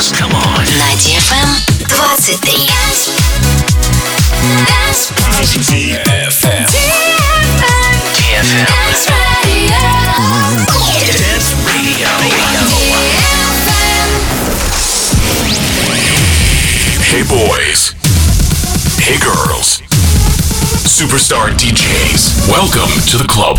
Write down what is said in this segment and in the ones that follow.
dance. Come on. На DFM 23. DFM. DFM. Dance Radio. Hey boys. Hey girls. Superstar DJs. Welcome to the club.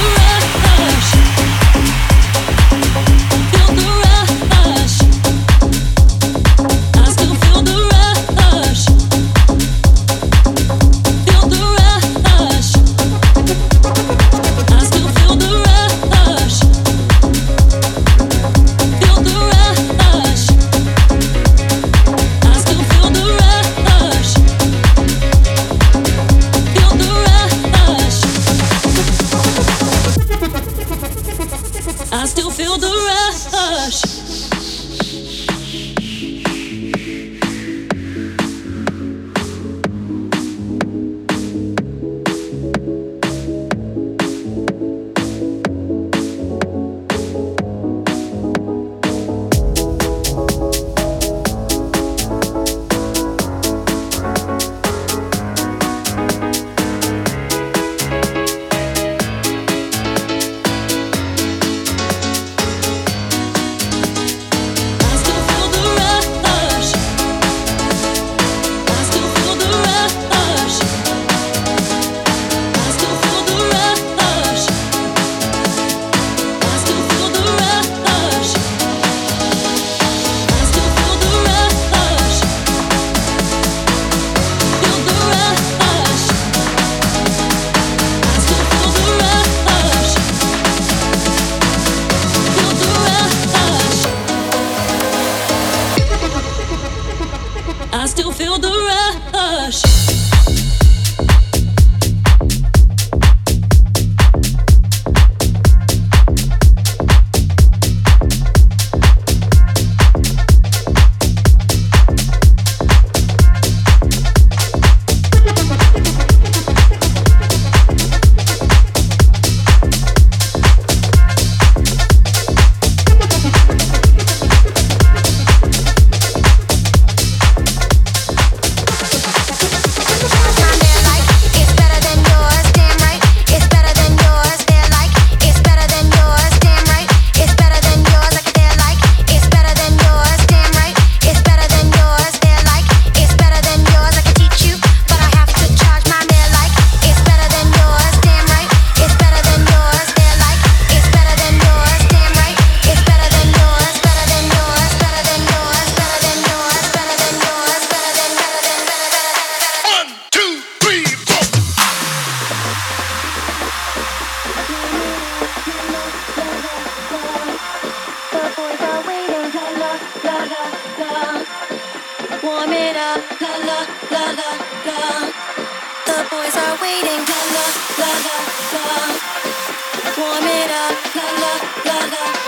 Warm it up, la la la la.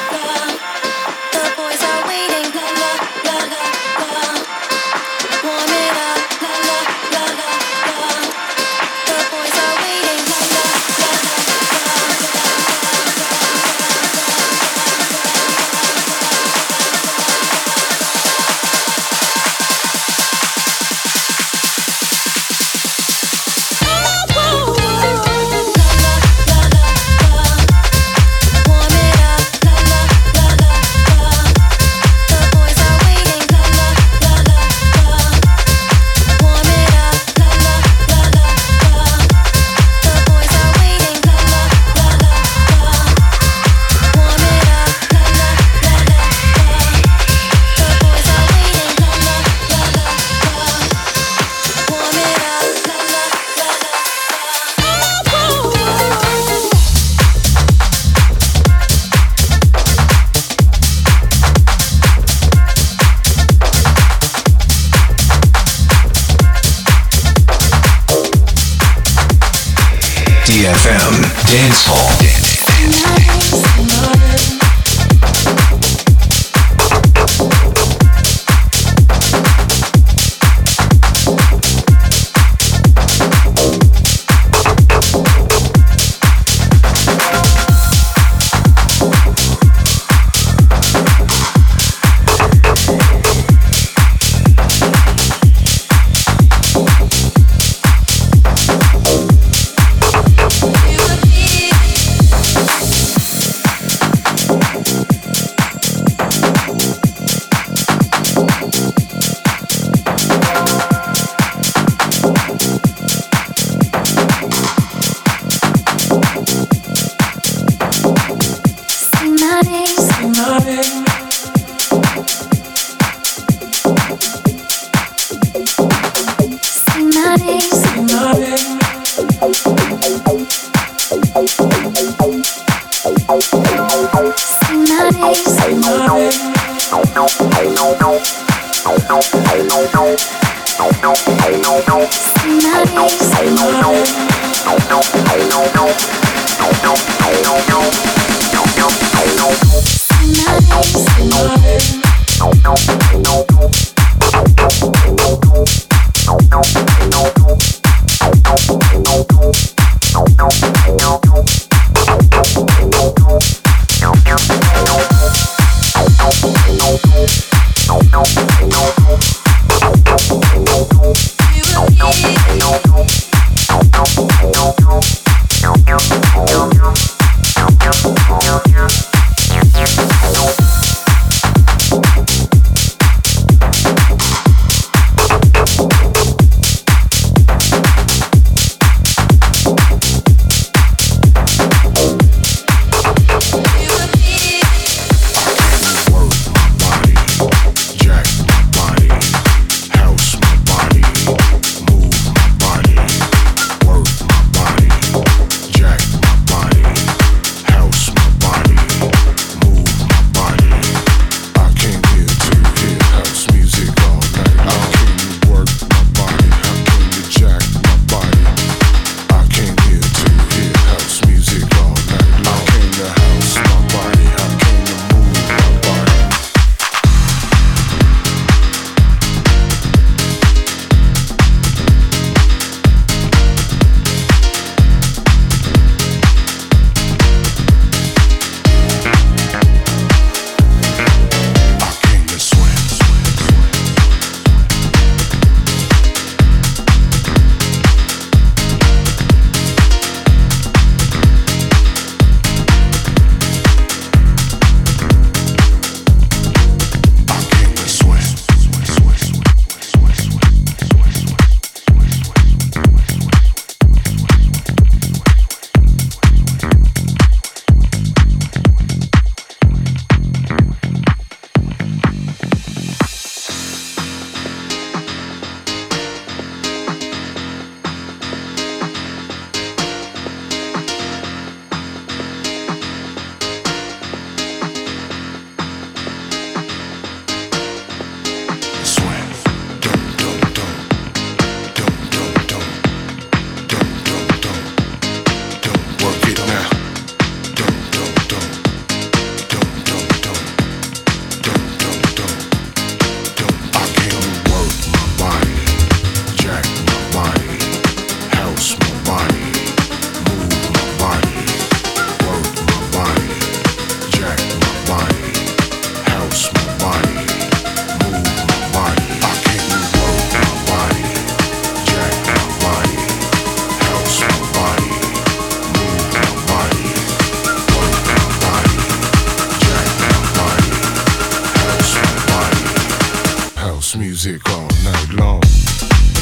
music all night long.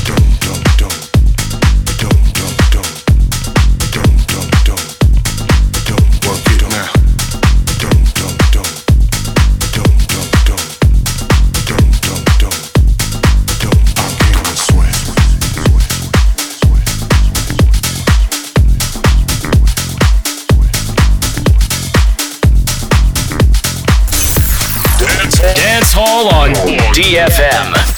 Don't, don't, don't. Dance Hall on DFM.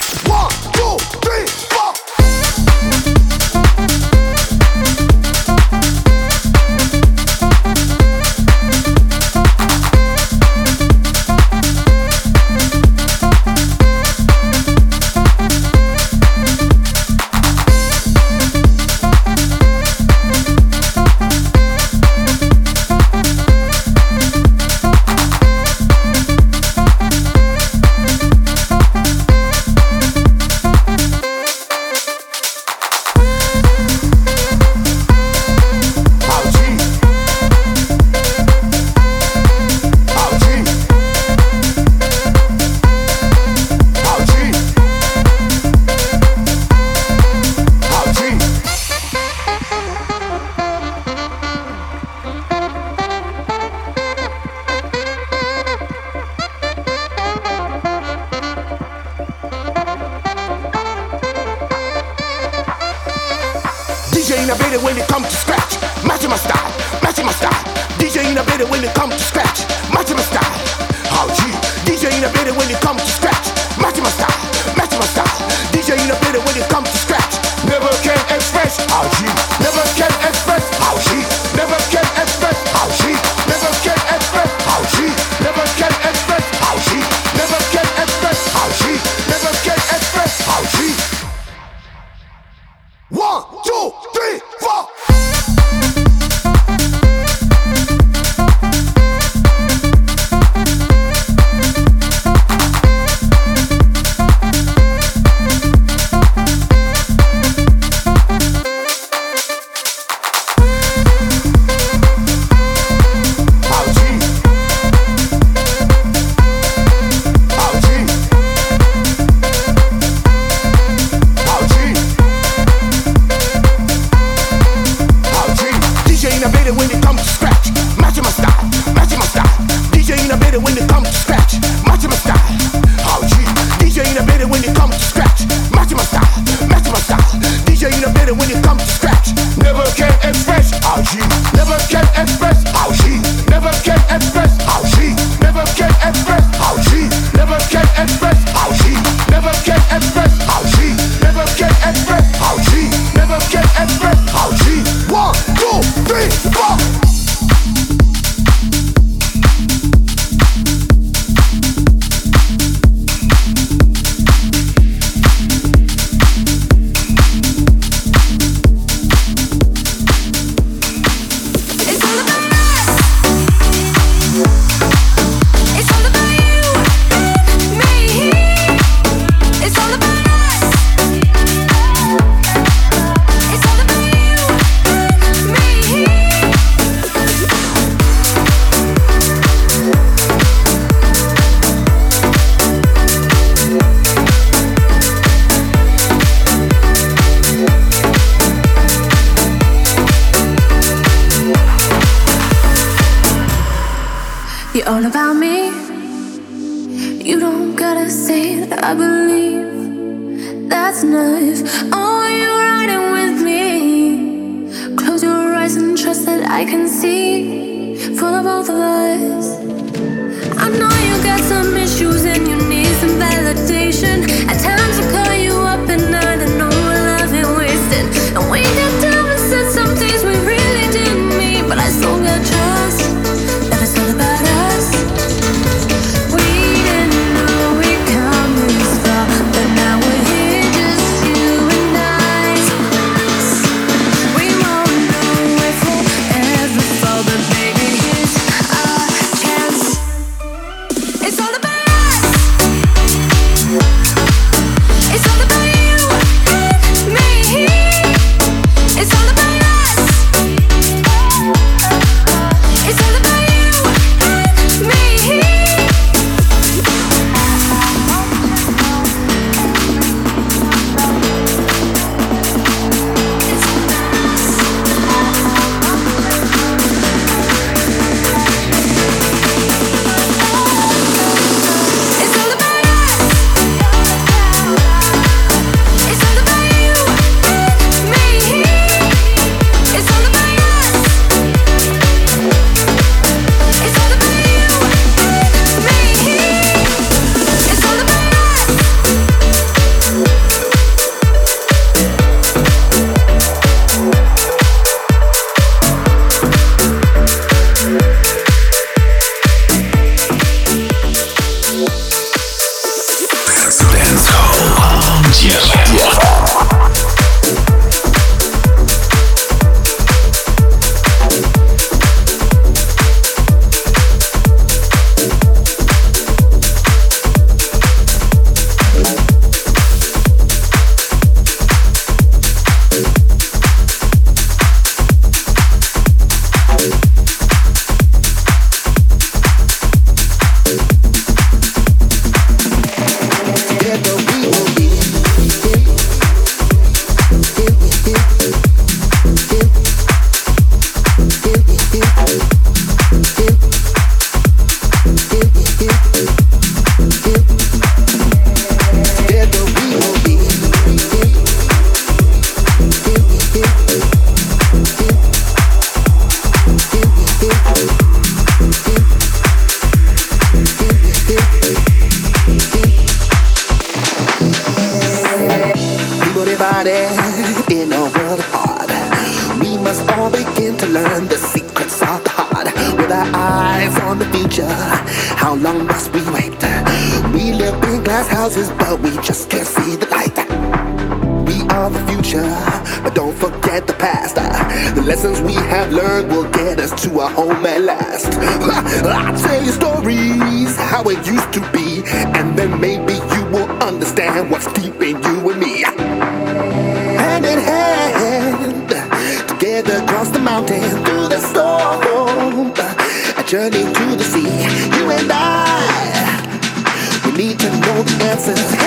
chances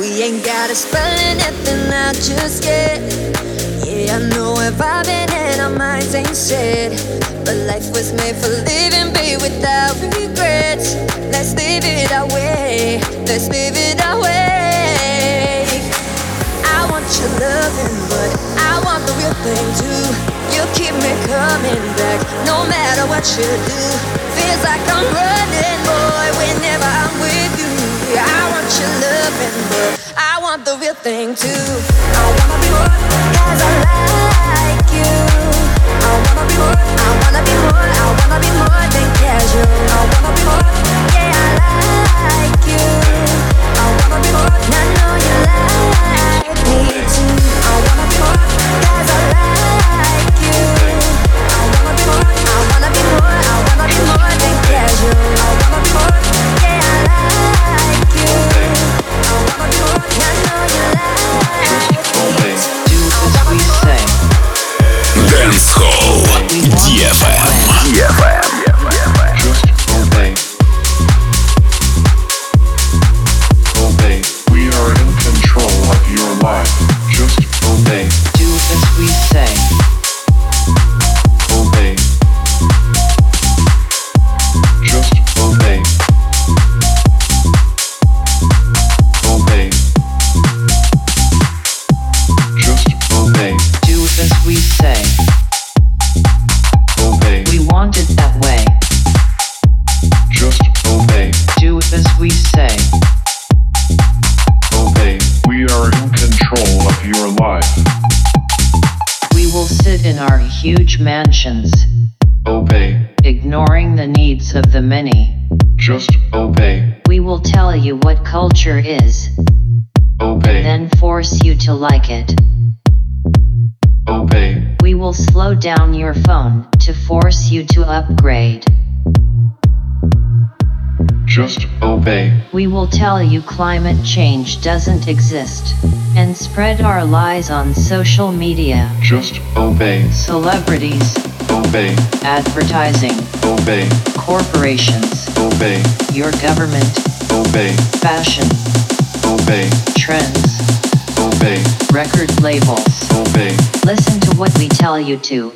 We ain't gotta spell anything out just yet. Yeah, I know we're vibing and our minds ain't set. But life was made for living, be without regrets. Let's live it our way. Let's live it our way. I want your loving, but I want the real thing too. You keep me coming back, no matter what you do. Feels like I'm running, boy, whenever I'm with you. I want your loving, but I want the real thing too. I wanna be more, I like you. I wanna be more, I wanna be more, I wanna be more than casual. I wanna be more, yeah, I like you. I wanna be more, and I know you like me too. I wanna be I like you. I wanna be more, I wanna be more, I wanna be more than casual. I wanna be more, yeah, Dance Hall DFM. DFM. Mansions, Obey. ignoring the needs of the many. Just obey. We will tell you what culture is, Obey. then force you to like it. Obey. We will slow down your phone to force you to upgrade. Just obey. We will tell you climate change doesn't exist and spread our lies on social media. Just obey. Celebrities, Obey. advertising, Obey. corporations, Obey. your government, Obey. fashion, Obey. trends, Obey. record labels. Obey. Listen to what we tell you to.